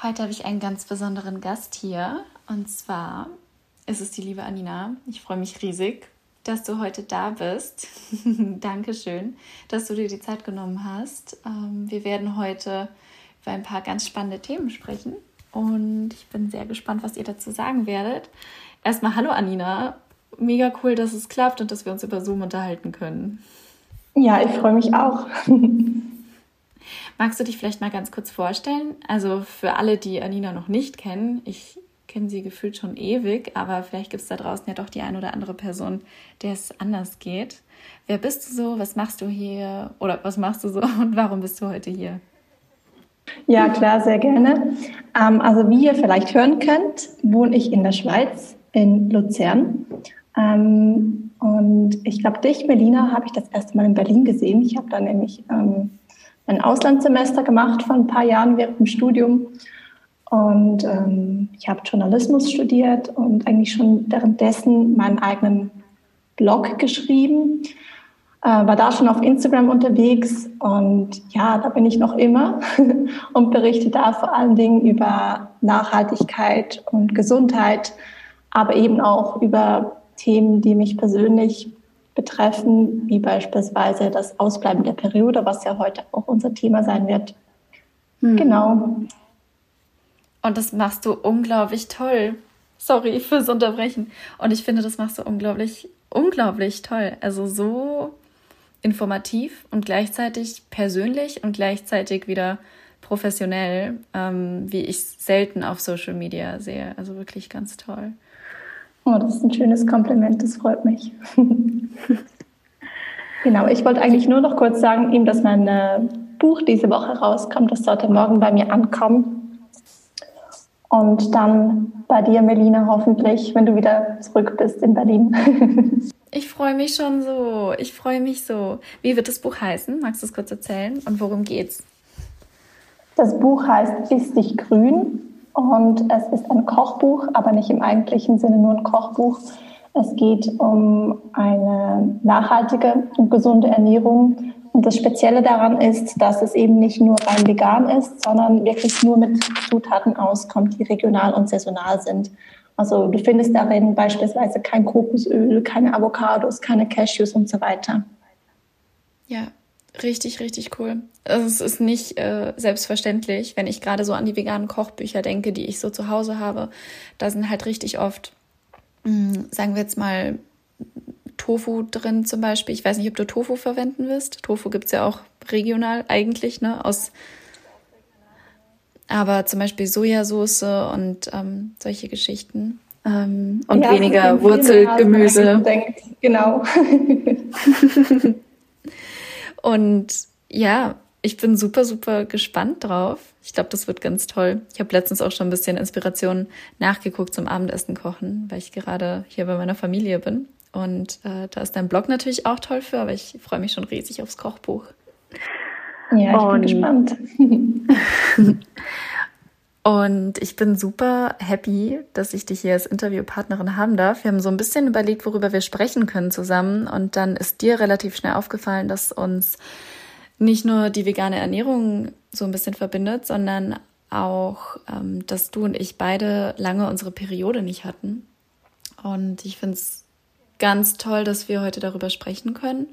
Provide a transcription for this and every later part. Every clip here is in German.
Heute habe ich einen ganz besonderen Gast hier. Und zwar ist es die liebe Anina. Ich freue mich riesig, dass du heute da bist. Dankeschön, dass du dir die Zeit genommen hast. Ähm, wir werden heute über ein paar ganz spannende Themen sprechen. Und ich bin sehr gespannt, was ihr dazu sagen werdet. Erstmal hallo Anina. Mega cool, dass es klappt und dass wir uns über Zoom unterhalten können. Ja, ich freue mich auch. Magst du dich vielleicht mal ganz kurz vorstellen? Also für alle, die Anina noch nicht kennen, ich kenne sie gefühlt schon ewig, aber vielleicht gibt es da draußen ja doch die eine oder andere Person, der es anders geht. Wer bist du so? Was machst du hier? Oder was machst du so und warum bist du heute hier? Ja, klar, sehr gerne. Ähm, also wie ihr vielleicht hören könnt, wohne ich in der Schweiz, in Luzern. Ähm, und ich glaube, dich, Melina, habe ich das erste Mal in Berlin gesehen. Ich habe da nämlich ähm, ein Auslandssemester gemacht vor ein paar Jahren während dem Studium. Und ähm, ich habe Journalismus studiert und eigentlich schon währenddessen meinen eigenen Blog geschrieben. Äh, war da schon auf Instagram unterwegs und ja, da bin ich noch immer und berichte da vor allen Dingen über Nachhaltigkeit und Gesundheit, aber eben auch über Themen, die mich persönlich betreffen, wie beispielsweise das Ausbleiben der Periode, was ja heute auch unser Thema sein wird. Hm. Genau. Und das machst du unglaublich toll. Sorry fürs Unterbrechen. Und ich finde, das machst du unglaublich, unglaublich toll. Also so informativ und gleichzeitig persönlich und gleichzeitig wieder professionell, ähm, wie ich es selten auf Social Media sehe. Also wirklich ganz toll. Oh, das ist ein schönes Kompliment, das freut mich. genau, ich wollte eigentlich nur noch kurz sagen, eben, dass mein äh, Buch diese Woche rauskommt. Das sollte morgen bei mir ankommen. Und dann bei dir, Melina, hoffentlich, wenn du wieder zurück bist in Berlin. ich freue mich schon so. Ich freue mich so. Wie wird das Buch heißen? Magst du es kurz erzählen? Und worum geht's? Das Buch heißt Ist dich grün und es ist ein Kochbuch, aber nicht im eigentlichen Sinne nur ein Kochbuch. Es geht um eine nachhaltige und gesunde Ernährung. Und das Spezielle daran ist, dass es eben nicht nur rein vegan ist, sondern wirklich nur mit Zutaten auskommt, die regional und saisonal sind. Also du findest darin beispielsweise kein Kokosöl, keine Avocados, keine Cashews und so weiter. Ja, Richtig, richtig cool. Also es ist nicht äh, selbstverständlich, wenn ich gerade so an die veganen Kochbücher denke, die ich so zu Hause habe. Da sind halt richtig oft, mh, hm, sagen wir jetzt mal, Tofu drin zum Beispiel. Ich weiß nicht, ob du Tofu verwenden wirst. Tofu gibt es ja auch regional eigentlich, ne? Aus aber zum Beispiel Sojasauce und ähm, solche Geschichten. Ähm, und ja, weniger Wurzelgemüse. Genau. Und ja, ich bin super, super gespannt drauf. Ich glaube, das wird ganz toll. Ich habe letztens auch schon ein bisschen Inspiration nachgeguckt zum Abendessen kochen, weil ich gerade hier bei meiner Familie bin. Und äh, da ist dein Blog natürlich auch toll für, aber ich freue mich schon riesig aufs Kochbuch. Ja, ich Und, bin gespannt. Und ich bin super happy, dass ich dich hier als Interviewpartnerin haben darf. Wir haben so ein bisschen überlegt, worüber wir sprechen können zusammen. Und dann ist dir relativ schnell aufgefallen, dass uns nicht nur die vegane Ernährung so ein bisschen verbindet, sondern auch, ähm, dass du und ich beide lange unsere Periode nicht hatten. Und ich finde es ganz toll, dass wir heute darüber sprechen können.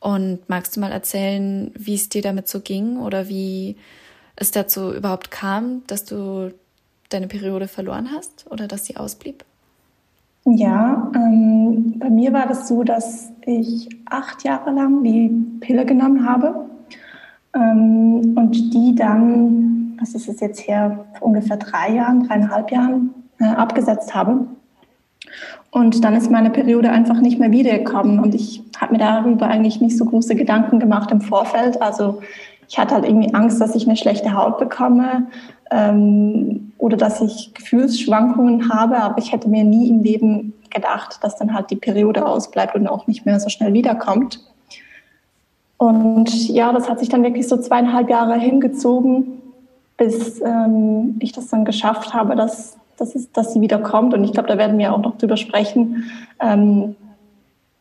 Und magst du mal erzählen, wie es dir damit so ging oder wie es dazu überhaupt kam, dass du deine Periode verloren hast oder dass sie ausblieb? Ja, ähm, bei mir war das so, dass ich acht Jahre lang die Pille genommen habe ähm, und die dann, was ist es jetzt her, vor ungefähr drei Jahren, dreieinhalb Jahren äh, abgesetzt habe. Und dann ist meine Periode einfach nicht mehr wiedergekommen und ich habe mir darüber eigentlich nicht so große Gedanken gemacht im Vorfeld. Also ich hatte halt irgendwie Angst, dass ich eine schlechte Haut bekomme ähm, oder dass ich Gefühlsschwankungen habe, aber ich hätte mir nie im Leben gedacht, dass dann halt die Periode ausbleibt und auch nicht mehr so schnell wiederkommt. Und ja, das hat sich dann wirklich so zweieinhalb Jahre hingezogen, bis ähm, ich das dann geschafft habe, dass, dass, es, dass sie wiederkommt. Und ich glaube, da werden wir auch noch drüber sprechen, ähm,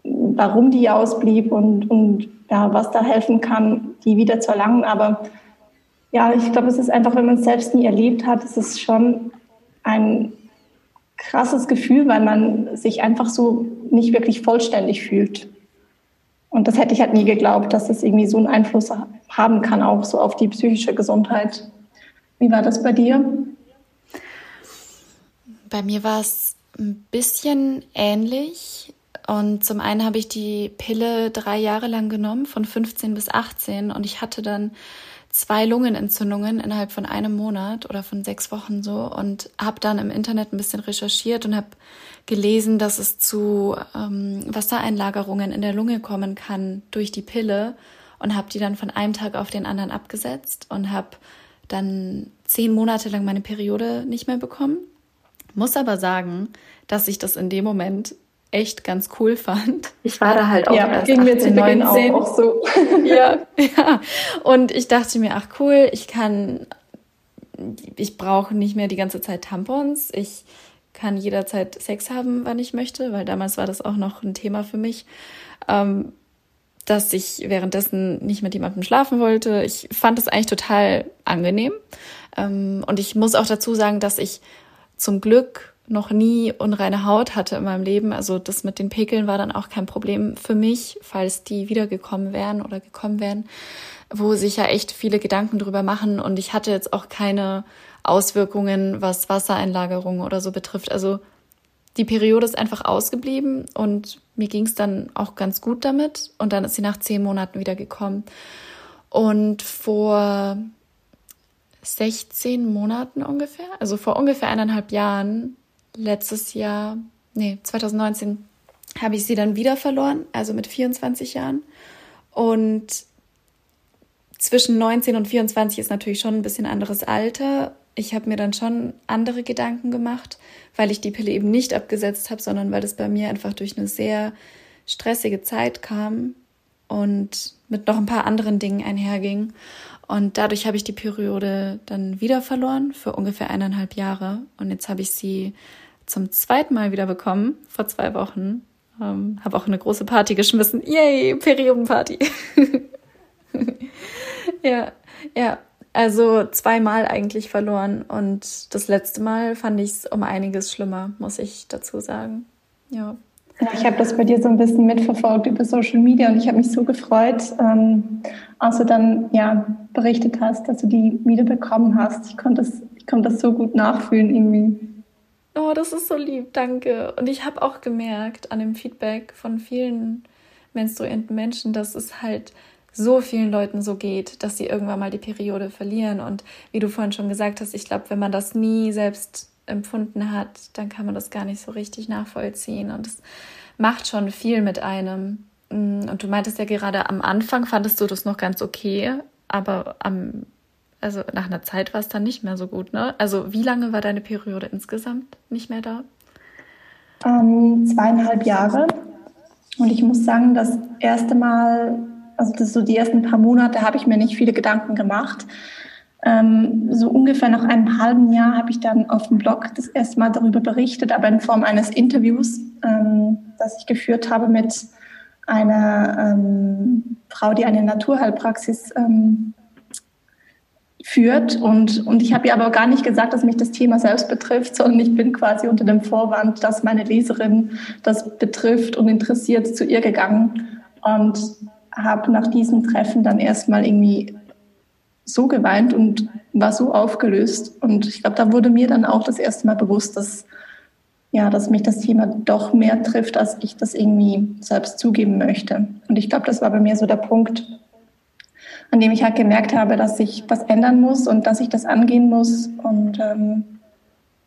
warum die ausblieb und, und ja, was da helfen kann, die wieder zu erlangen. Aber ja, ich glaube, es ist einfach, wenn man es selbst nie erlebt hat, es ist schon ein krasses Gefühl, weil man sich einfach so nicht wirklich vollständig fühlt. Und das hätte ich halt nie geglaubt, dass das irgendwie so einen Einfluss haben kann, auch so auf die psychische Gesundheit. Wie war das bei dir? Bei mir war es ein bisschen ähnlich. Und zum einen habe ich die Pille drei Jahre lang genommen, von 15 bis 18. Und ich hatte dann zwei Lungenentzündungen innerhalb von einem Monat oder von sechs Wochen so und habe dann im Internet ein bisschen recherchiert und habe gelesen, dass es zu ähm, Wassereinlagerungen in der Lunge kommen kann durch die Pille und habe die dann von einem Tag auf den anderen abgesetzt und habe dann zehn Monate lang meine Periode nicht mehr bekommen. Muss aber sagen, dass ich das in dem Moment echt ganz cool fand. Ich war da halt auch ja, erst ging 18, mir zu 19. Auch, auch so. ja, ja. Und ich dachte mir, ach cool, ich kann, ich brauche nicht mehr die ganze Zeit Tampons. Ich kann jederzeit Sex haben, wann ich möchte, weil damals war das auch noch ein Thema für mich, ähm, dass ich währenddessen nicht mit jemandem schlafen wollte. Ich fand das eigentlich total angenehm. Ähm, und ich muss auch dazu sagen, dass ich zum Glück noch nie unreine Haut hatte in meinem Leben. Also das mit den Pekeln war dann auch kein Problem für mich, falls die wiedergekommen wären oder gekommen wären, wo sich ja echt viele Gedanken drüber machen. Und ich hatte jetzt auch keine Auswirkungen, was Wassereinlagerungen oder so betrifft. Also die Periode ist einfach ausgeblieben und mir ging es dann auch ganz gut damit. Und dann ist sie nach zehn Monaten wieder gekommen. Und vor 16 Monaten ungefähr, also vor ungefähr eineinhalb Jahren, letztes Jahr, nee, 2019 habe ich sie dann wieder verloren, also mit 24 Jahren. Und zwischen 19 und 24 ist natürlich schon ein bisschen anderes Alter. Ich habe mir dann schon andere Gedanken gemacht, weil ich die Pille eben nicht abgesetzt habe, sondern weil das bei mir einfach durch eine sehr stressige Zeit kam und mit noch ein paar anderen Dingen einherging. Und dadurch habe ich die Periode dann wieder verloren für ungefähr eineinhalb Jahre. Und jetzt habe ich sie zum zweiten Mal wieder bekommen, vor zwei Wochen. Ähm, habe auch eine große Party geschmissen. Yay, Periodenparty. ja, ja. Also zweimal eigentlich verloren und das letzte Mal fand ich es um einiges schlimmer, muss ich dazu sagen. Ja. Ich habe das bei dir so ein bisschen mitverfolgt über Social Media und ich habe mich so gefreut, ähm, als du dann ja berichtet hast, dass du die wieder bekommen hast. Ich konnte das, ich konnte das so gut nachfühlen irgendwie. Oh, das ist so lieb, danke. Und ich habe auch gemerkt an dem Feedback von vielen menstruierenden Menschen, dass es halt so vielen Leuten so geht, dass sie irgendwann mal die Periode verlieren. Und wie du vorhin schon gesagt hast, ich glaube, wenn man das nie selbst empfunden hat, dann kann man das gar nicht so richtig nachvollziehen. Und es macht schon viel mit einem. Mm, und du meintest ja gerade am Anfang fandest du das noch ganz okay, aber am also nach einer Zeit war es dann nicht mehr so gut, ne? Also wie lange war deine Periode insgesamt nicht mehr da? Ähm, zweieinhalb Jahre. Und ich muss sagen, das erste Mal, also das so die ersten paar Monate, habe ich mir nicht viele Gedanken gemacht. Ähm, so ungefähr nach einem halben Jahr habe ich dann auf dem Blog das erste Mal darüber berichtet, aber in Form eines Interviews, ähm, das ich geführt habe mit einer ähm, Frau, die eine Naturheilpraxis ähm, führt. Und, und ich habe ihr aber gar nicht gesagt, dass mich das Thema selbst betrifft, sondern ich bin quasi unter dem Vorwand, dass meine Leserin das betrifft und interessiert zu ihr gegangen und habe nach diesem Treffen dann erstmal irgendwie so geweint und war so aufgelöst. Und ich glaube, da wurde mir dann auch das erste Mal bewusst, dass, ja, dass mich das Thema doch mehr trifft, als ich das irgendwie selbst zugeben möchte. Und ich glaube, das war bei mir so der Punkt, an dem ich halt gemerkt habe, dass sich was ändern muss und dass ich das angehen muss und ähm,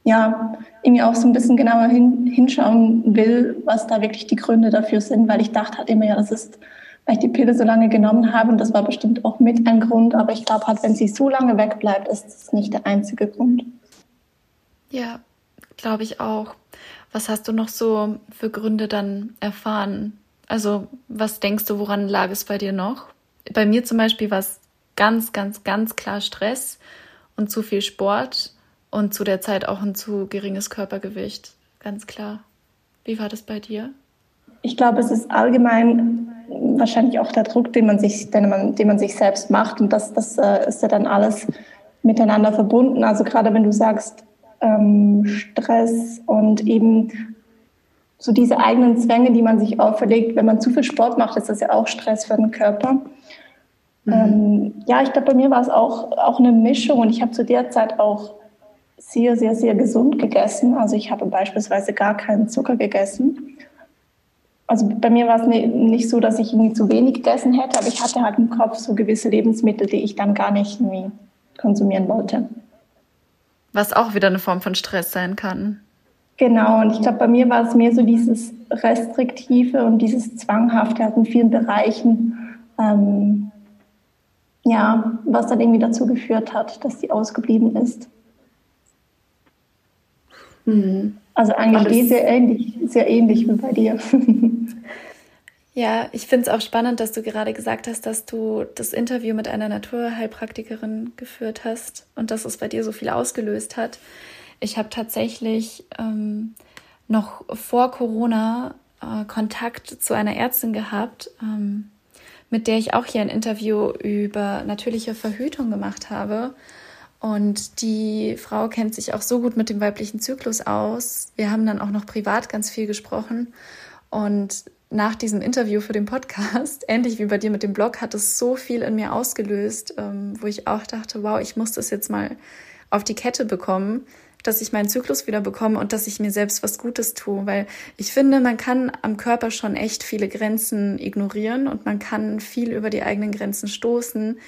ja, irgendwie auch so ein bisschen genauer hin, hinschauen will, was da wirklich die Gründe dafür sind, weil ich dachte halt immer, ja, das ist, weil ich die Pille so lange genommen habe und das war bestimmt auch mit ein Grund, aber ich glaube halt, wenn sie so lange wegbleibt, ist das nicht der einzige Grund. Ja, glaube ich auch. Was hast du noch so für Gründe dann erfahren? Also, was denkst du, woran lag es bei dir noch? Bei mir zum Beispiel war es ganz, ganz, ganz klar Stress und zu viel Sport und zu der Zeit auch ein zu geringes Körpergewicht. Ganz klar. Wie war das bei dir? Ich glaube, es ist allgemein wahrscheinlich auch der Druck, den man sich, den man, den man sich selbst macht. Und das, das äh, ist ja dann alles miteinander verbunden. Also gerade wenn du sagst, ähm, Stress und eben so diese eigenen Zwänge, die man sich auferlegt, wenn man zu viel Sport macht, ist das ja auch Stress für den Körper. Mhm. Ähm, ja, ich glaube, bei mir war es auch, auch eine Mischung und ich habe zu der Zeit auch sehr, sehr, sehr gesund gegessen. Also ich habe beispielsweise gar keinen Zucker gegessen. Also bei mir war es nicht so, dass ich irgendwie zu wenig gegessen hätte, aber ich hatte halt im Kopf so gewisse Lebensmittel, die ich dann gar nicht irgendwie konsumieren wollte. Was auch wieder eine Form von Stress sein kann. Genau, und ich glaube, bei mir war es mehr so dieses Restriktive und dieses Zwanghafte halt in vielen Bereichen, ähm, ja, was dann irgendwie dazu geführt hat, dass die ausgeblieben ist. Mhm. Also eigentlich sehr ähnlich, sehr ähnlich wie bei dir. Ja, ich finde es auch spannend, dass du gerade gesagt hast, dass du das Interview mit einer Naturheilpraktikerin geführt hast und dass es bei dir so viel ausgelöst hat. Ich habe tatsächlich ähm, noch vor Corona äh, Kontakt zu einer Ärztin gehabt, ähm, mit der ich auch hier ein Interview über natürliche Verhütung gemacht habe. Und die Frau kennt sich auch so gut mit dem weiblichen Zyklus aus. Wir haben dann auch noch privat ganz viel gesprochen. Und nach diesem Interview für den Podcast, ähnlich wie bei dir mit dem Blog, hat es so viel in mir ausgelöst, ähm, wo ich auch dachte, wow, ich muss das jetzt mal auf die Kette bekommen, dass ich meinen Zyklus wieder bekomme und dass ich mir selbst was Gutes tue, weil ich finde, man kann am Körper schon echt viele Grenzen ignorieren und man kann viel über die eigenen Grenzen stoßen,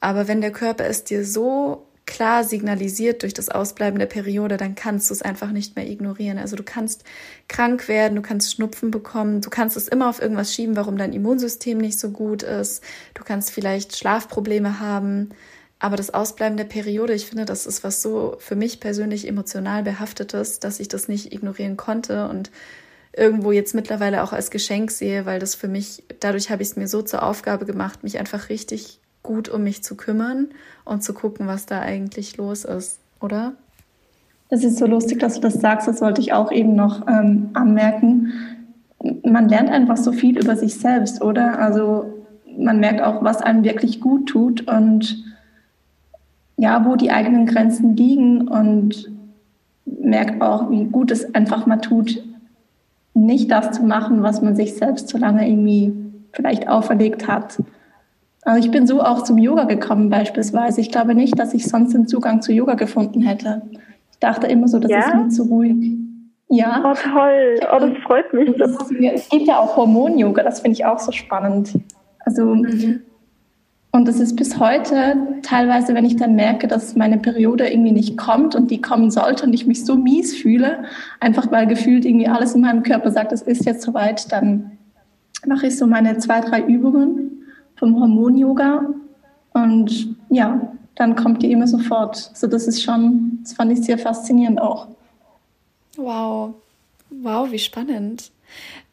aber wenn der Körper es dir so klar signalisiert durch das Ausbleiben der Periode, dann kannst du es einfach nicht mehr ignorieren. Also du kannst krank werden, du kannst Schnupfen bekommen, du kannst es immer auf irgendwas schieben, warum dein Immunsystem nicht so gut ist, du kannst vielleicht Schlafprobleme haben, aber das Ausbleiben der Periode, ich finde, das ist was so für mich persönlich emotional behaftetes, dass ich das nicht ignorieren konnte und irgendwo jetzt mittlerweile auch als Geschenk sehe, weil das für mich, dadurch habe ich es mir so zur Aufgabe gemacht, mich einfach richtig gut um mich zu kümmern und zu gucken, was da eigentlich los ist, oder? Das ist so lustig, dass du das sagst. Das wollte ich auch eben noch ähm, anmerken. Man lernt einfach so viel über sich selbst, oder? Also man merkt auch, was einem wirklich gut tut und ja, wo die eigenen Grenzen liegen und merkt auch, wie gut es einfach mal tut, nicht das zu machen, was man sich selbst so lange irgendwie vielleicht auferlegt hat. Also ich bin so auch zum Yoga gekommen beispielsweise. Ich glaube nicht, dass ich sonst den Zugang zu Yoga gefunden hätte. Ich dachte immer so, das ja? ist mir zu ruhig. Ja. Oh toll, oh, das freut mich. Es gibt ja auch Hormon-Yoga, das finde ich auch so spannend. Also mhm. Und es ist bis heute teilweise, wenn ich dann merke, dass meine Periode irgendwie nicht kommt und die kommen sollte und ich mich so mies fühle, einfach weil gefühlt irgendwie alles in meinem Körper sagt, es ist jetzt soweit, dann mache ich so meine zwei, drei Übungen vom Hormon-Yoga. Und ja, dann kommt die immer sofort. So, das ist schon, das fand ich sehr faszinierend auch. Wow. Wow, wie spannend.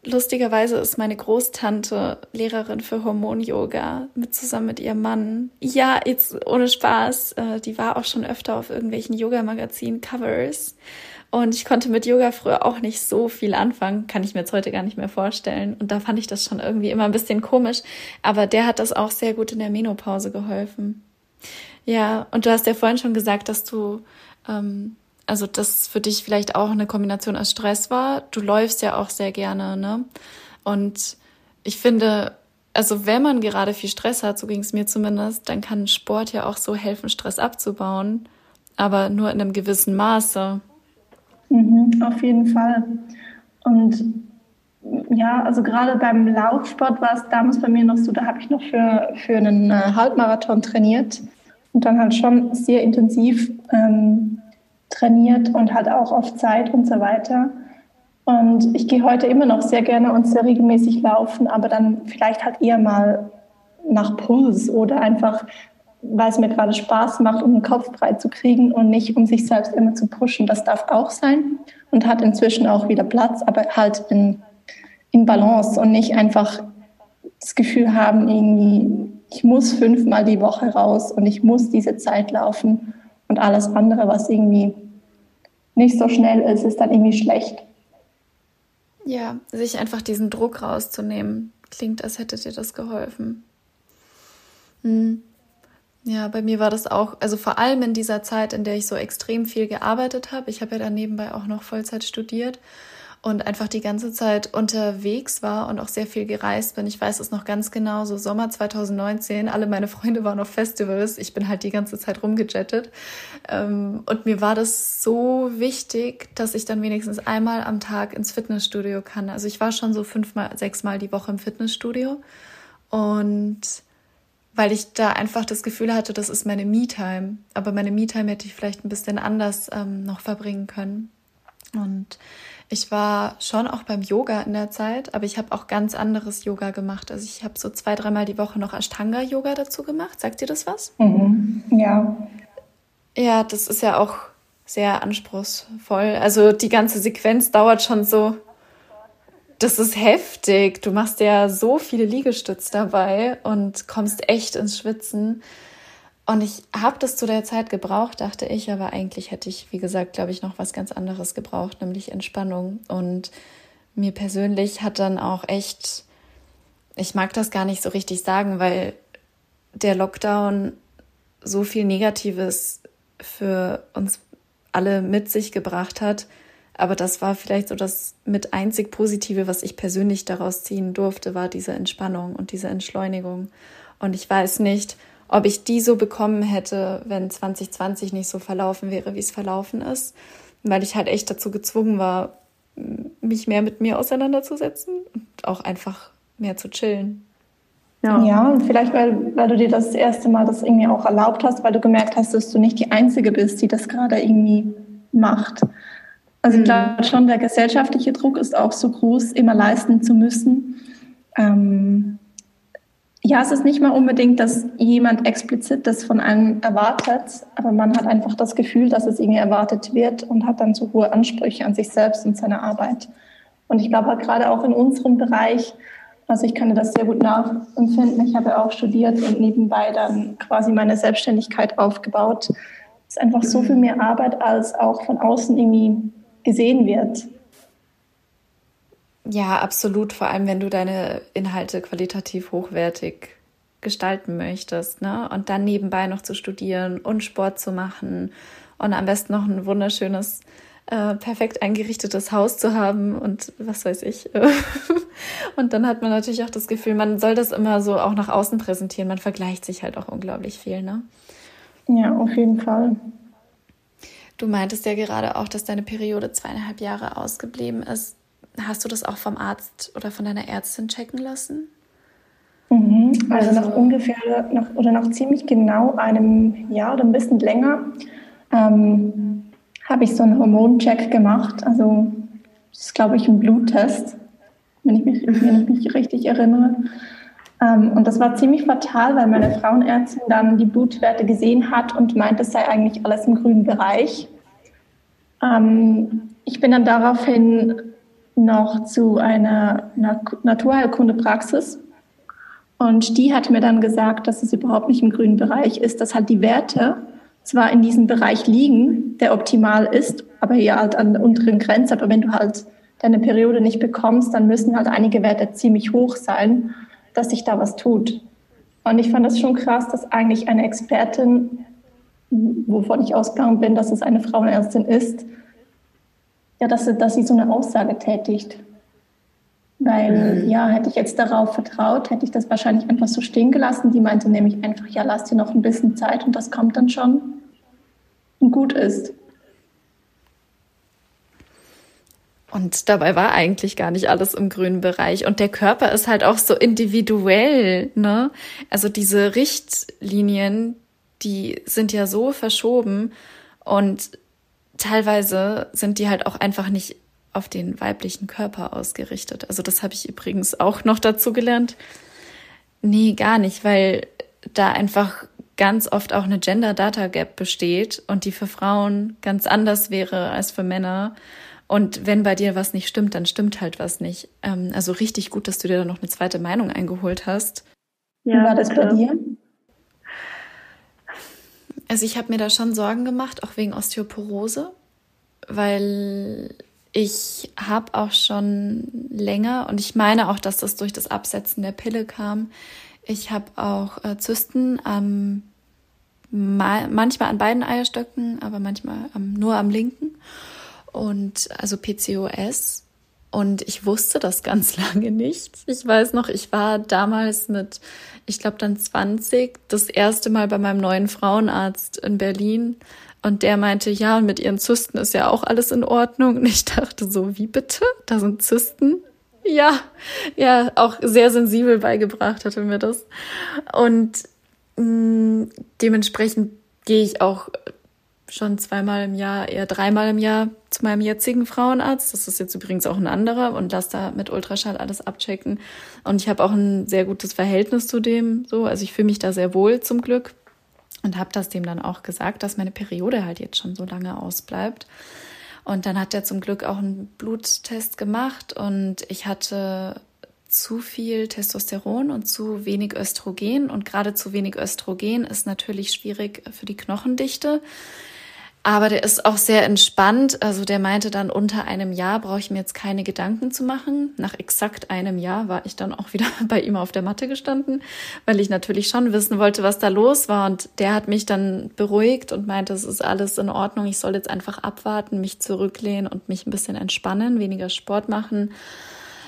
Lustigerweise ist meine Großtante Lehrerin für Hormon-Yoga mit zusammen mit ihrem Mann. Ja, jetzt ohne Spaß. Äh, die war auch schon öfter auf irgendwelchen Yoga-Magazin-Covers. Und ich konnte mit Yoga früher auch nicht so viel anfangen, kann ich mir jetzt heute gar nicht mehr vorstellen. Und da fand ich das schon irgendwie immer ein bisschen komisch. Aber der hat das auch sehr gut in der Menopause geholfen. Ja, und du hast ja vorhin schon gesagt, dass du, ähm, also das für dich vielleicht auch eine Kombination aus Stress war. Du läufst ja auch sehr gerne, ne? Und ich finde, also wenn man gerade viel Stress hat, so ging es mir zumindest, dann kann Sport ja auch so helfen, Stress abzubauen, aber nur in einem gewissen Maße. Mhm, auf jeden Fall. Und ja, also gerade beim Laufsport war es damals bei mir noch so, da habe ich noch für, für einen äh, Halbmarathon trainiert und dann halt schon sehr intensiv ähm, trainiert und halt auch auf Zeit und so weiter. Und ich gehe heute immer noch sehr gerne und sehr regelmäßig laufen, aber dann vielleicht halt eher mal nach Puls oder einfach weil es mir gerade Spaß macht, um den Kopf frei zu kriegen und nicht um sich selbst immer zu pushen. Das darf auch sein und hat inzwischen auch wieder Platz, aber halt in, in Balance und nicht einfach das Gefühl haben, irgendwie, ich muss fünfmal die Woche raus und ich muss diese Zeit laufen und alles andere, was irgendwie nicht so schnell ist, ist dann irgendwie schlecht. Ja, sich einfach diesen Druck rauszunehmen, klingt, als hätte dir das geholfen. Hm. Ja, bei mir war das auch, also vor allem in dieser Zeit, in der ich so extrem viel gearbeitet habe. Ich habe ja dann nebenbei auch noch Vollzeit studiert und einfach die ganze Zeit unterwegs war und auch sehr viel gereist bin. Ich weiß es noch ganz genau, so Sommer 2019, alle meine Freunde waren auf Festivals, ich bin halt die ganze Zeit rumgejettet. Ähm, und mir war das so wichtig, dass ich dann wenigstens einmal am Tag ins Fitnessstudio kann. Also ich war schon so fünfmal, sechsmal die Woche im Fitnessstudio und weil ich da einfach das Gefühl hatte, das ist meine Me-Time. Aber meine Me-Time hätte ich vielleicht ein bisschen anders ähm, noch verbringen können. Und ich war schon auch beim Yoga in der Zeit, aber ich habe auch ganz anderes Yoga gemacht. Also ich habe so zwei, dreimal die Woche noch Ashtanga-Yoga dazu gemacht. Sagt dir das was? Mhm. Ja. Ja, das ist ja auch sehr anspruchsvoll. Also die ganze Sequenz dauert schon so. Das ist heftig. Du machst ja so viele Liegestütze dabei und kommst echt ins Schwitzen. Und ich habe das zu der Zeit gebraucht, dachte ich, aber eigentlich hätte ich, wie gesagt, glaube ich, noch was ganz anderes gebraucht, nämlich Entspannung. Und mir persönlich hat dann auch echt, ich mag das gar nicht so richtig sagen, weil der Lockdown so viel Negatives für uns alle mit sich gebracht hat. Aber das war vielleicht so das mit einzig Positive, was ich persönlich daraus ziehen durfte, war diese Entspannung und diese Entschleunigung. Und ich weiß nicht, ob ich die so bekommen hätte, wenn 2020 nicht so verlaufen wäre, wie es verlaufen ist, weil ich halt echt dazu gezwungen war, mich mehr mit mir auseinanderzusetzen und auch einfach mehr zu chillen. Ja, ja und vielleicht, weil, weil du dir das erste Mal das irgendwie auch erlaubt hast, weil du gemerkt hast, dass du nicht die Einzige bist, die das gerade irgendwie macht. Also ich mhm. glaube schon, der gesellschaftliche Druck ist auch so groß, immer leisten zu müssen. Ähm, ja, es ist nicht mal unbedingt, dass jemand explizit das von einem erwartet, aber man hat einfach das Gefühl, dass es irgendwie erwartet wird und hat dann so hohe Ansprüche an sich selbst und seine Arbeit. Und ich glaube halt gerade auch in unserem Bereich, also ich kann das sehr gut nachempfinden. Ich habe auch studiert und nebenbei dann quasi meine Selbstständigkeit aufgebaut. Es ist einfach so viel mehr Arbeit, als auch von außen irgendwie gesehen wird. Ja, absolut. Vor allem, wenn du deine Inhalte qualitativ hochwertig gestalten möchtest, ne? Und dann nebenbei noch zu studieren und Sport zu machen und am besten noch ein wunderschönes, äh, perfekt eingerichtetes Haus zu haben und was weiß ich. und dann hat man natürlich auch das Gefühl, man soll das immer so auch nach außen präsentieren. Man vergleicht sich halt auch unglaublich viel, ne? Ja, auf jeden Fall. Du meintest ja gerade auch, dass deine Periode zweieinhalb Jahre ausgeblieben ist. Hast du das auch vom Arzt oder von deiner Ärztin checken lassen? Mhm. Also, also nach ungefähr nach, oder nach ziemlich genau einem Jahr oder ein bisschen länger ähm, habe ich so einen Hormoncheck gemacht. Also das ist, glaube ich, ein Bluttest, wenn ich mich, wenn ich mich richtig erinnere. Ähm, und das war ziemlich fatal, weil meine Frauenärztin dann die Blutwerte gesehen hat und meint, es sei eigentlich alles im grünen Bereich. Ähm, ich bin dann daraufhin noch zu einer Naturheilkundepraxis. Und die hat mir dann gesagt, dass es überhaupt nicht im grünen Bereich ist, dass halt die Werte zwar in diesem Bereich liegen, der optimal ist, aber hier halt an der unteren Grenze. Aber wenn du halt deine Periode nicht bekommst, dann müssen halt einige Werte ziemlich hoch sein, dass sich da was tut. Und ich fand das schon krass, dass eigentlich eine Expertin, wovon ich ausgegangen bin, dass es eine Frauenärztin ist, ja, dass, sie, dass sie so eine Aussage tätigt. Weil, mhm. ja, hätte ich jetzt darauf vertraut, hätte ich das wahrscheinlich einfach so stehen gelassen. Die meinte nämlich einfach, ja, lass dir noch ein bisschen Zeit und das kommt dann schon und gut ist. Und dabei war eigentlich gar nicht alles im grünen Bereich. Und der Körper ist halt auch so individuell, ne? Also diese Richtlinien, die sind ja so verschoben und teilweise sind die halt auch einfach nicht auf den weiblichen Körper ausgerichtet. Also das habe ich übrigens auch noch dazu gelernt. Nee, gar nicht, weil da einfach ganz oft auch eine Gender Data Gap besteht und die für Frauen ganz anders wäre als für Männer. Und wenn bei dir was nicht stimmt, dann stimmt halt was nicht. Ähm, also richtig gut, dass du dir da noch eine zweite Meinung eingeholt hast. Ja, Wie war das bei dir? Also ich habe mir da schon Sorgen gemacht, auch wegen Osteoporose, weil ich habe auch schon länger, und ich meine auch, dass das durch das Absetzen der Pille kam, ich habe auch äh, Zysten am, manchmal an beiden Eierstöcken, aber manchmal am, nur am linken. Und also PCOS. Und ich wusste das ganz lange nicht. Ich weiß noch, ich war damals mit, ich glaube dann 20, das erste Mal bei meinem neuen Frauenarzt in Berlin und der meinte, ja, und mit ihren Zysten ist ja auch alles in Ordnung. Und ich dachte so, wie bitte? Da sind Zysten? Ja, ja, auch sehr sensibel beigebracht hatte mir das. Und mh, mm, dementsprechend gehe ich auch schon zweimal im Jahr, eher dreimal im Jahr zu meinem jetzigen Frauenarzt. Das ist jetzt übrigens auch ein anderer und lasse da mit Ultraschall alles abchecken. Und ich habe auch ein sehr gutes Verhältnis zu dem. So, also ich fühle mich da sehr wohl zum Glück und habe das dem dann auch gesagt, dass meine Periode halt jetzt schon so lange ausbleibt. Und dann hat er zum Glück auch einen Bluttest gemacht und ich hatte zu viel Testosteron und zu wenig Östrogen. Und gerade zu wenig Östrogen ist natürlich schwierig für die Knochendichte. Aber der ist auch sehr entspannt. Also der meinte dann, unter einem Jahr brauche ich mir jetzt keine Gedanken zu machen. Nach exakt einem Jahr war ich dann auch wieder bei ihm auf der Matte gestanden, weil ich natürlich schon wissen wollte, was da los war. Und der hat mich dann beruhigt und meinte, es ist alles in Ordnung. Ich soll jetzt einfach abwarten, mich zurücklehnen und mich ein bisschen entspannen, weniger Sport machen,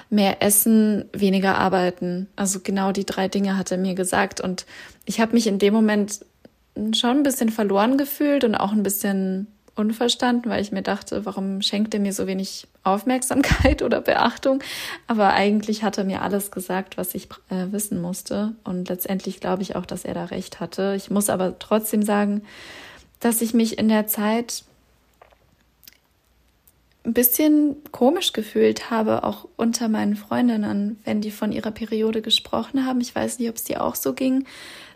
mehr essen, weniger arbeiten. Also genau die drei Dinge hat er mir gesagt. Und ich habe mich in dem Moment schon ein bisschen verloren gefühlt und auch ein bisschen unverstanden, weil ich mir dachte, warum schenkt er mir so wenig Aufmerksamkeit oder Beachtung? Aber eigentlich hat er mir alles gesagt, was ich äh, wissen musste. Und letztendlich glaube ich auch, dass er da recht hatte. Ich muss aber trotzdem sagen, dass ich mich in der Zeit ein bisschen komisch gefühlt habe, auch unter meinen Freundinnen, wenn die von ihrer Periode gesprochen haben. Ich weiß nicht, ob es dir auch so ging.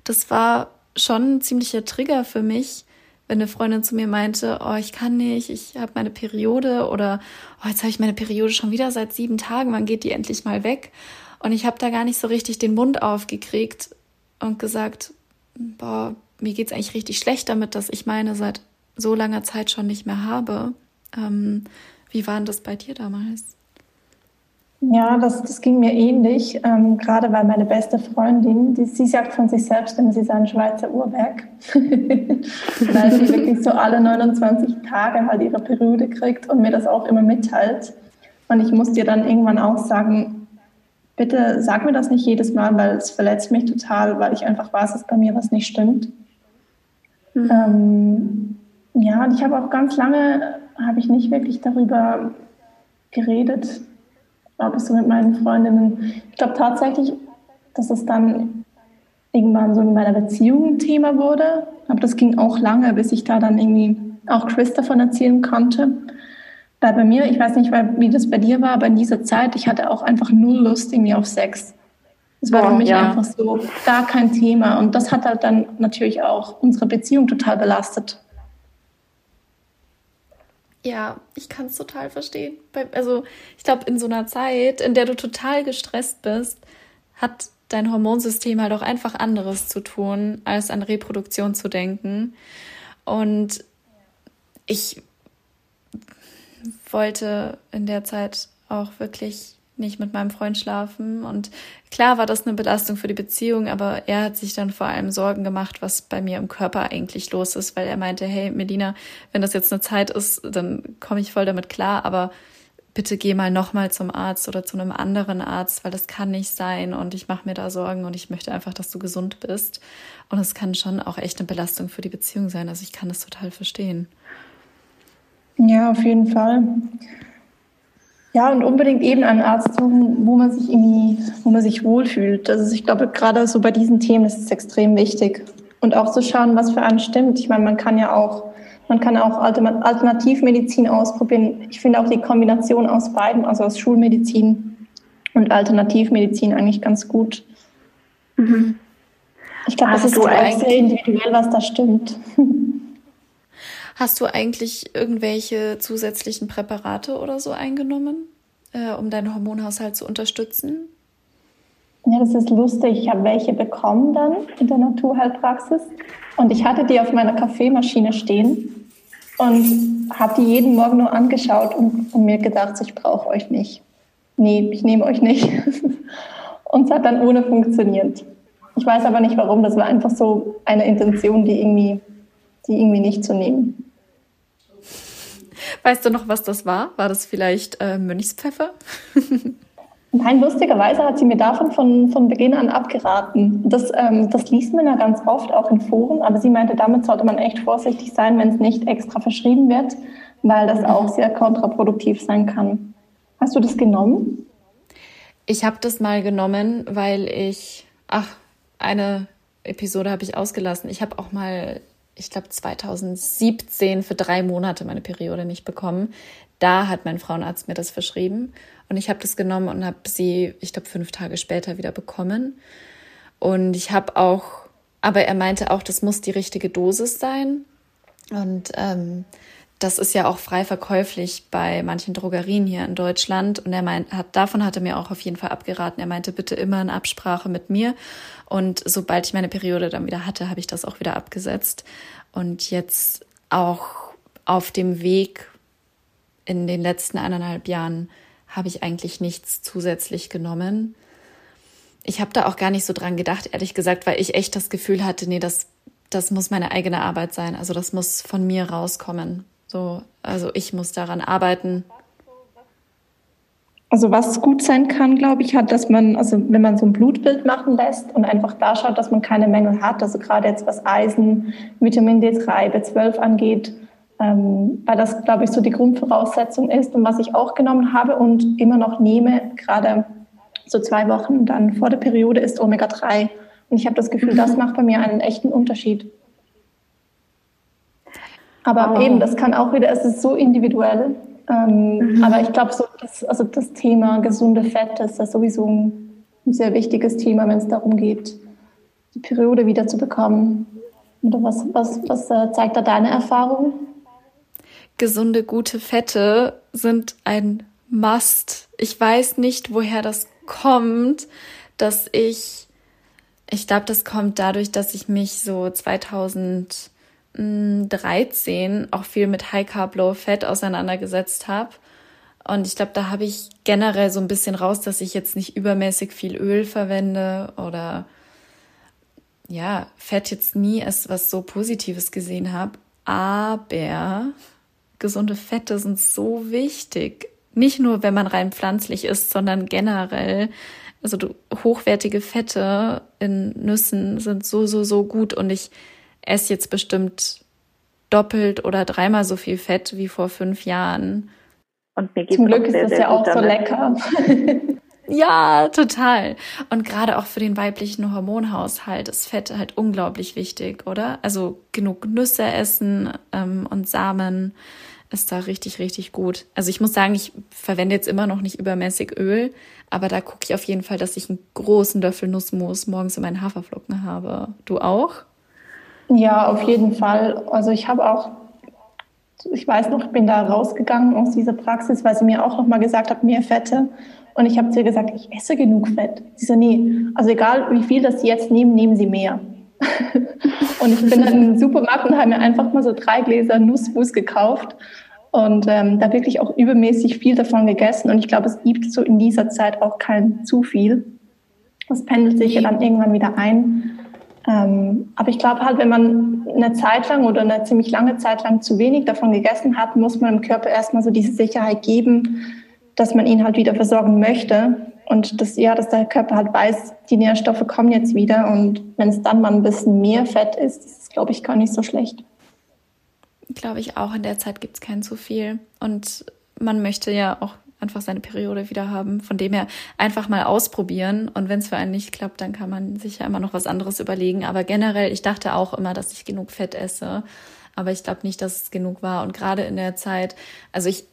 Das war schon ein ziemlicher Trigger für mich, wenn eine Freundin zu mir meinte, oh, ich kann nicht, ich habe meine Periode oder oh, jetzt habe ich meine Periode schon wieder seit sieben Tagen, wann geht die endlich mal weg? Und ich habe da gar nicht so richtig den Mund aufgekriegt und gesagt, boah, mir geht's eigentlich richtig schlecht damit, dass ich meine seit so langer Zeit schon nicht mehr habe. Ähm, wie war denn das bei dir damals? Ja, das, das ging mir ähnlich, ähm, gerade weil meine beste Freundin, die, sie sagt von sich selbst immer, sie sei ein Schweizer Uhrwerk, weil sie wirklich so alle 29 Tage halt ihre Periode kriegt und mir das auch immer mitteilt. Und ich muss dir dann irgendwann auch sagen, bitte sag mir das nicht jedes Mal, weil es verletzt mich total, weil ich einfach weiß, dass bei mir was nicht stimmt. Mhm. Ähm, ja, und ich habe auch ganz lange, habe ich nicht wirklich darüber geredet, glaube ich, so mit meinen Freundinnen. Ich glaube tatsächlich, dass es dann irgendwann so in meiner Beziehung ein Thema wurde. Aber das ging auch lange, bis ich da dann irgendwie auch Chris davon erzählen konnte. Weil bei mir, ich weiß nicht, wie das bei dir war, aber in dieser Zeit, ich hatte auch einfach null Lust irgendwie auf Sex. Es war oh, für mich ja. einfach so gar kein Thema. Und das hat halt dann natürlich auch unsere Beziehung total belastet. Ja, ich kann es total verstehen. Also ich glaube, in so einer Zeit, in der du total gestresst bist, hat dein Hormonsystem halt auch einfach anderes zu tun, als an Reproduktion zu denken. Und ich wollte in der Zeit auch wirklich nicht mit meinem Freund schlafen. Und klar war das eine Belastung für die Beziehung, aber er hat sich dann vor allem Sorgen gemacht, was bei mir im Körper eigentlich los ist, weil er meinte, hey, Medina, wenn das jetzt eine Zeit ist, dann komme ich voll damit klar, aber bitte geh mal nochmal zum Arzt oder zu einem anderen Arzt, weil das kann nicht sein und ich mache mir da Sorgen und ich möchte einfach, dass du gesund bist. Und es kann schon auch echt eine Belastung für die Beziehung sein. Also ich kann das total verstehen. Ja, auf jeden Fall. Ja, und unbedingt eben einen Arzt suchen, wo man sich irgendwie, wo man sich wohlfühlt. Also ich glaube, gerade so bei diesen Themen ist es extrem wichtig. Und auch zu schauen, was für einen stimmt. Ich meine, man kann ja auch, man kann auch Alternativmedizin ausprobieren. Ich finde auch die Kombination aus beiden, also aus Schulmedizin und Alternativmedizin eigentlich ganz gut. Mhm. Ich glaube, das ist auch sehr individuell, was da stimmt. Hast du eigentlich irgendwelche zusätzlichen Präparate oder so eingenommen, äh, um deinen Hormonhaushalt zu unterstützen? Ja, das ist lustig. Ich habe welche bekommen dann in der Naturheilpraxis und ich hatte die auf meiner Kaffeemaschine stehen und habe die jeden Morgen nur angeschaut und, und mir gedacht, ich brauche euch nicht. Nee, ich nehme euch nicht. und es hat dann ohne funktioniert. Ich weiß aber nicht warum, das war einfach so eine Intention, die irgendwie, die irgendwie nicht zu nehmen. Weißt du noch, was das war? War das vielleicht äh, Mönchspfeffer? Nein, lustigerweise hat sie mir davon von, von Beginn an abgeraten. Das, ähm, das liest man ja ganz oft auch in Foren, aber sie meinte, damit sollte man echt vorsichtig sein, wenn es nicht extra verschrieben wird, weil das auch sehr kontraproduktiv sein kann. Hast du das genommen? Ich habe das mal genommen, weil ich, ach, eine Episode habe ich ausgelassen. Ich habe auch mal, ich glaube 2017 für drei Monate meine Periode nicht bekommen. Da hat mein Frauenarzt mir das verschrieben und ich habe das genommen und habe sie, ich glaube, fünf Tage später wieder bekommen. Und ich habe auch, aber er meinte auch, das muss die richtige Dosis sein. Und ähm, das ist ja auch frei verkäuflich bei manchen Drogerien hier in Deutschland. Und er meint, hat, davon hat er mir auch auf jeden Fall abgeraten. Er meinte, bitte immer in Absprache mit mir. Und sobald ich meine Periode dann wieder hatte, habe ich das auch wieder abgesetzt. Und jetzt auch auf dem Weg in den letzten eineinhalb Jahren habe ich eigentlich nichts zusätzlich genommen. Ich habe da auch gar nicht so dran gedacht, ehrlich gesagt, weil ich echt das Gefühl hatte, nee, das, das muss meine eigene Arbeit sein. Also das muss von mir rauskommen. So, also ich muss daran arbeiten. Also was gut sein kann, glaube ich, hat, dass man, also wenn man so ein Blutbild machen lässt und einfach da schaut, dass man keine Mängel hat, also gerade jetzt was Eisen, Vitamin D3, B12 angeht, ähm, weil das, glaube ich, so die Grundvoraussetzung ist. Und was ich auch genommen habe und immer noch nehme, gerade so zwei Wochen dann vor der Periode, ist Omega-3. Und ich habe das Gefühl, das macht bei mir einen echten Unterschied. Aber oh. eben, das kann auch wieder, es ist so individuell. Ähm, mhm. Aber ich glaube, so das, also das Thema gesunde Fette ist das sowieso ein, ein sehr wichtiges Thema, wenn es darum geht, die Periode wieder zu bekommen. Oder was, was, was äh, zeigt da deine Erfahrung? gesunde, gute Fette sind ein Must. Ich weiß nicht, woher das kommt, dass ich, ich glaube, das kommt dadurch, dass ich mich so 2013 auch viel mit High Carb, Low Fat auseinandergesetzt habe. Und ich glaube, da habe ich generell so ein bisschen raus, dass ich jetzt nicht übermäßig viel Öl verwende oder ja, Fett jetzt nie als was so Positives gesehen habe. Aber gesunde Fette sind so wichtig. Nicht nur, wenn man rein pflanzlich ist, sondern generell. Also hochwertige Fette in Nüssen sind so, so, so gut und ich esse jetzt bestimmt doppelt oder dreimal so viel Fett wie vor fünf Jahren. Und mir geht's Zum Glück ist das ja auch so lecker. ja, total. Und gerade auch für den weiblichen Hormonhaushalt ist Fett halt unglaublich wichtig, oder? Also genug Nüsse essen ähm, und Samen ist da richtig, richtig gut. Also ich muss sagen, ich verwende jetzt immer noch nicht übermäßig Öl, aber da gucke ich auf jeden Fall, dass ich einen großen Löffel Nussmus morgens in meinen Haferflocken habe. Du auch? Ja, auf jeden Fall. Also ich habe auch, ich weiß noch, ich bin da rausgegangen aus dieser Praxis, weil sie mir auch noch mal gesagt hat, mehr Fette. Und ich habe zu ihr gesagt, ich esse genug Fett. Sie so, nee, also egal wie viel das Sie jetzt nehmen, nehmen Sie mehr. und ich bin dann in den Supermarkt und habe mir einfach mal so drei Gläser Nussmus gekauft und ähm, da wirklich auch übermäßig viel davon gegessen. Und ich glaube, es gibt so in dieser Zeit auch kein zu viel. Das pendelt sich ja dann irgendwann wieder ein. Ähm, aber ich glaube halt, wenn man eine Zeit lang oder eine ziemlich lange Zeit lang zu wenig davon gegessen hat, muss man dem Körper erstmal so diese Sicherheit geben, dass man ihn halt wieder versorgen möchte. Und dass, ja, dass der Körper halt weiß, die Nährstoffe kommen jetzt wieder. Und wenn es dann mal ein bisschen mehr Fett ist, ist es, glaube ich, gar nicht so schlecht. Glaube ich auch. In der Zeit gibt es kein zu viel. Und man möchte ja auch einfach seine Periode wieder haben. Von dem her einfach mal ausprobieren. Und wenn es für einen nicht klappt, dann kann man sich ja immer noch was anderes überlegen. Aber generell, ich dachte auch immer, dass ich genug Fett esse. Aber ich glaube nicht, dass es genug war. Und gerade in der Zeit, also ich,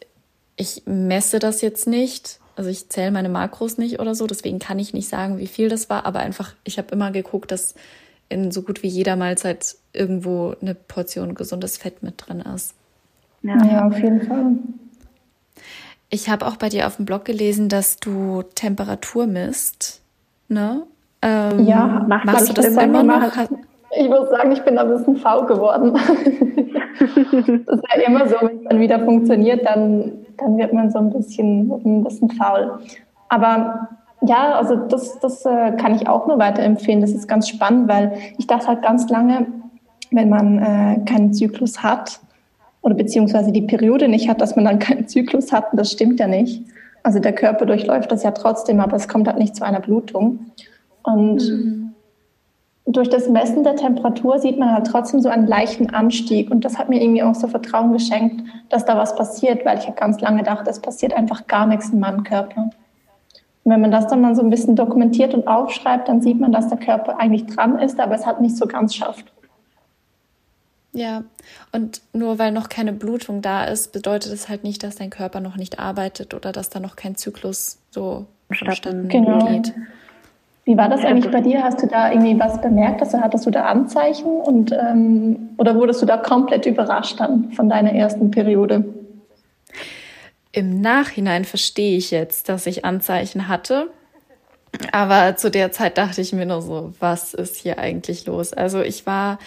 ich messe das jetzt nicht also ich zähle meine Makros nicht oder so, deswegen kann ich nicht sagen, wie viel das war, aber einfach, ich habe immer geguckt, dass in so gut wie jeder Mahlzeit irgendwo eine Portion gesundes Fett mit drin ist. Ja, ja auf jeden Fall. Ich habe auch bei dir auf dem Blog gelesen, dass du Temperatur misst. Ne? Ähm, ja, machst du das immer noch? Ich muss sagen, ich bin ein bisschen faul geworden. das ist ja immer so, wenn es dann wieder funktioniert, dann, dann wird man so ein bisschen, ein bisschen faul. Aber ja, also das, das äh, kann ich auch nur weiterempfehlen. Das ist ganz spannend, weil ich dachte halt ganz lange, wenn man äh, keinen Zyklus hat oder beziehungsweise die Periode nicht hat, dass man dann keinen Zyklus hat. Und das stimmt ja nicht. Also der Körper durchläuft das ja trotzdem, aber es kommt halt nicht zu einer Blutung. Und mhm. durch das Messen der Temperatur sieht man halt trotzdem so einen leichten Anstieg. Und das hat mir irgendwie auch so Vertrauen geschenkt, dass da was passiert, weil ich ja ganz lange dachte, es passiert einfach gar nichts in meinem Körper. Und wenn man das dann mal so ein bisschen dokumentiert und aufschreibt, dann sieht man, dass der Körper eigentlich dran ist, aber es hat nicht so ganz schafft. Ja, und nur weil noch keine Blutung da ist, bedeutet es halt nicht, dass dein Körper noch nicht arbeitet oder dass da noch kein Zyklus so vonstatten genau. geht. Wie war das eigentlich bei dir? Hast du da irgendwie was bemerkt? Also hattest du da Anzeichen und ähm, oder wurdest du da komplett überrascht dann von deiner ersten Periode? Im Nachhinein verstehe ich jetzt, dass ich Anzeichen hatte. Aber zu der Zeit dachte ich mir nur so, was ist hier eigentlich los? Also ich war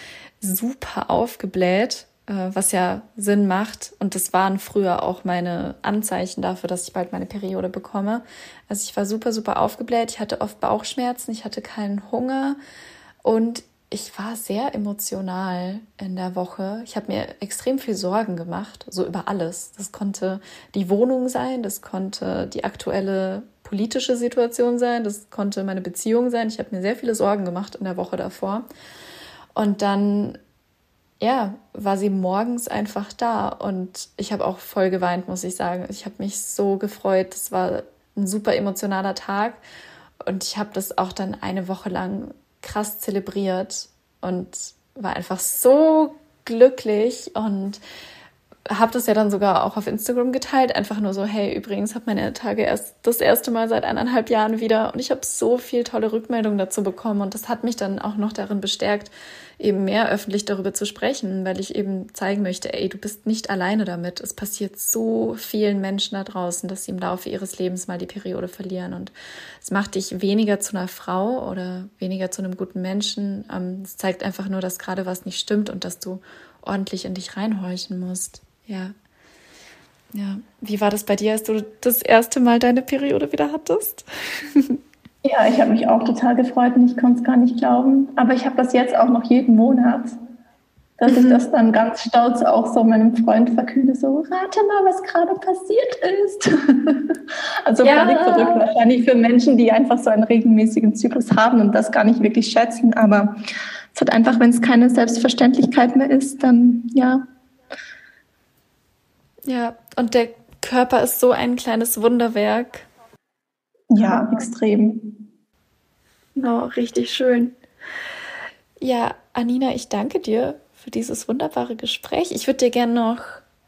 super aufgebläht, äh, was ja Sinn macht. Und das waren früher auch meine Anzeichen dafür, dass ich bald meine Periode bekomme. Also ich war super, super aufgebläht. Ich hatte oft Bauchschmerzen, ich hatte keinen Hunger und ich war sehr emotional in der Woche. Ich habe mir extrem viel Sorgen gemacht, so über alles. Das konnte die Wohnung sein, das konnte die aktuelle politische Situation sein, das konnte meine Beziehung sein. Ich habe mir sehr viele Sorgen gemacht in der Woche davor. Und dann, ja, war sie morgens einfach da und ich habe auch voll geweint, muss ich sagen. Ich habe mich so gefreut. Es war ein super emotionaler Tag und ich habe das auch dann eine Woche lang krass zelebriert und war einfach so glücklich und habe das ja dann sogar auch auf Instagram geteilt, einfach nur so, hey, übrigens habe meine Tage erst das erste Mal seit eineinhalb Jahren wieder und ich habe so viel tolle Rückmeldungen dazu bekommen und das hat mich dann auch noch darin bestärkt, eben mehr öffentlich darüber zu sprechen, weil ich eben zeigen möchte, ey, du bist nicht alleine damit. Es passiert so vielen Menschen da draußen, dass sie im Laufe ihres Lebens mal die Periode verlieren und es macht dich weniger zu einer Frau oder weniger zu einem guten Menschen. Ähm, es zeigt einfach nur, dass gerade was nicht stimmt und dass du ordentlich in dich reinhorchen musst. Ja. Ja. Wie war das bei dir, als du das erste Mal deine Periode wieder hattest? ja, ich habe mich auch total gefreut und ich konnte es gar nicht glauben. Aber ich habe das jetzt auch noch jeden Monat, dass mhm. ich das dann ganz stolz auch so meinem Freund verkünde, so, rate mal, was gerade passiert ist. also ja. völlig verrückt wahrscheinlich für Menschen, die einfach so einen regelmäßigen Zyklus haben und das gar nicht wirklich schätzen. Aber es hat einfach, wenn es keine Selbstverständlichkeit mehr ist, dann ja, ja, und der Körper ist so ein kleines Wunderwerk. Ja, extrem. Genau, richtig schön. Ja, Anina, ich danke dir für dieses wunderbare Gespräch. Ich würde dir gerne noch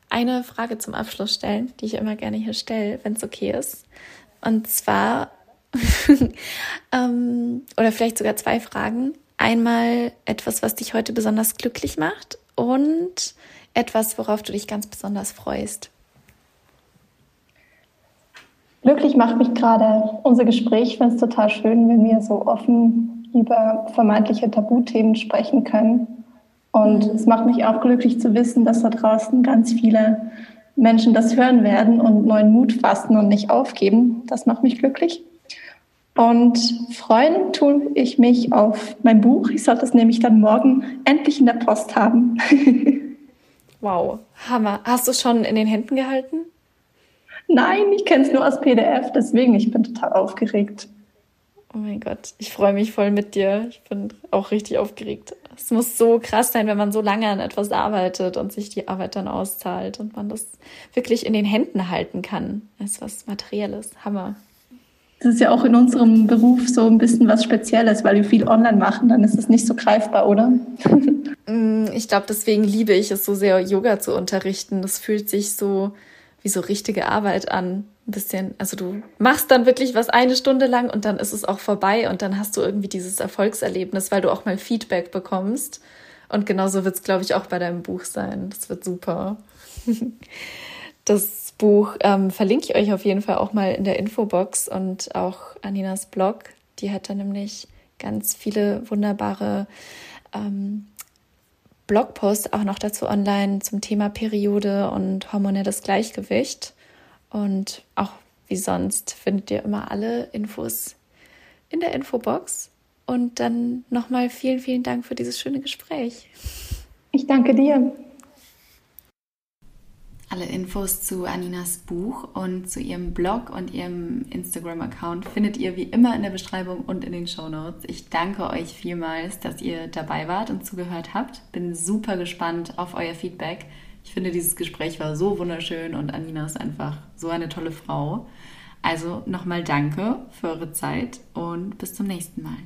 eine Frage zum Abschluss stellen, die ich immer gerne hier stelle, wenn es okay ist. Und zwar, ähm, oder vielleicht sogar zwei Fragen. Einmal etwas, was dich heute besonders glücklich macht und etwas, worauf du dich ganz besonders freust? Glücklich macht mich gerade unser Gespräch. Ich finde es total schön, wenn wir so offen über vermeintliche Tabuthemen sprechen können. Und es macht mich auch glücklich zu wissen, dass da draußen ganz viele Menschen das hören werden und neuen Mut fassen und nicht aufgeben. Das macht mich glücklich. Und freuen tue ich mich auf mein Buch. Ich sollte es nämlich dann morgen endlich in der Post haben. Wow, Hammer. Hast du es schon in den Händen gehalten? Nein, ich kenne es nur als PDF, deswegen ich bin total aufgeregt. Oh mein Gott, ich freue mich voll mit dir. Ich bin auch richtig aufgeregt. Es muss so krass sein, wenn man so lange an etwas arbeitet und sich die Arbeit dann auszahlt und man das wirklich in den Händen halten kann. Das ist was Materielles. Hammer. Das ist ja auch in unserem Beruf so ein bisschen was Spezielles, weil wir viel online machen, dann ist es nicht so greifbar, oder? Mm, ich glaube, deswegen liebe ich es so sehr, Yoga zu unterrichten. Das fühlt sich so wie so richtige Arbeit an. Ein bisschen, also du machst dann wirklich was eine Stunde lang und dann ist es auch vorbei und dann hast du irgendwie dieses Erfolgserlebnis, weil du auch mal Feedback bekommst. Und genauso wird es, glaube ich, auch bei deinem Buch sein. Das wird super. Das Buch ähm, verlinke ich euch auf jeden Fall auch mal in der Infobox und auch Aninas Blog. Die hat da nämlich ganz viele wunderbare ähm, Blogpost auch noch dazu online zum Thema Periode und hormonelles Gleichgewicht. Und auch wie sonst findet ihr immer alle Infos in der Infobox. Und dann nochmal vielen, vielen Dank für dieses schöne Gespräch. Ich danke dir. Alle Infos zu Aninas Buch und zu ihrem Blog und ihrem Instagram-Account findet ihr wie immer in der Beschreibung und in den Show Notes. Ich danke euch vielmals, dass ihr dabei wart und zugehört habt. Bin super gespannt auf euer Feedback. Ich finde, dieses Gespräch war so wunderschön und Anina ist einfach so eine tolle Frau. Also nochmal danke für eure Zeit und bis zum nächsten Mal.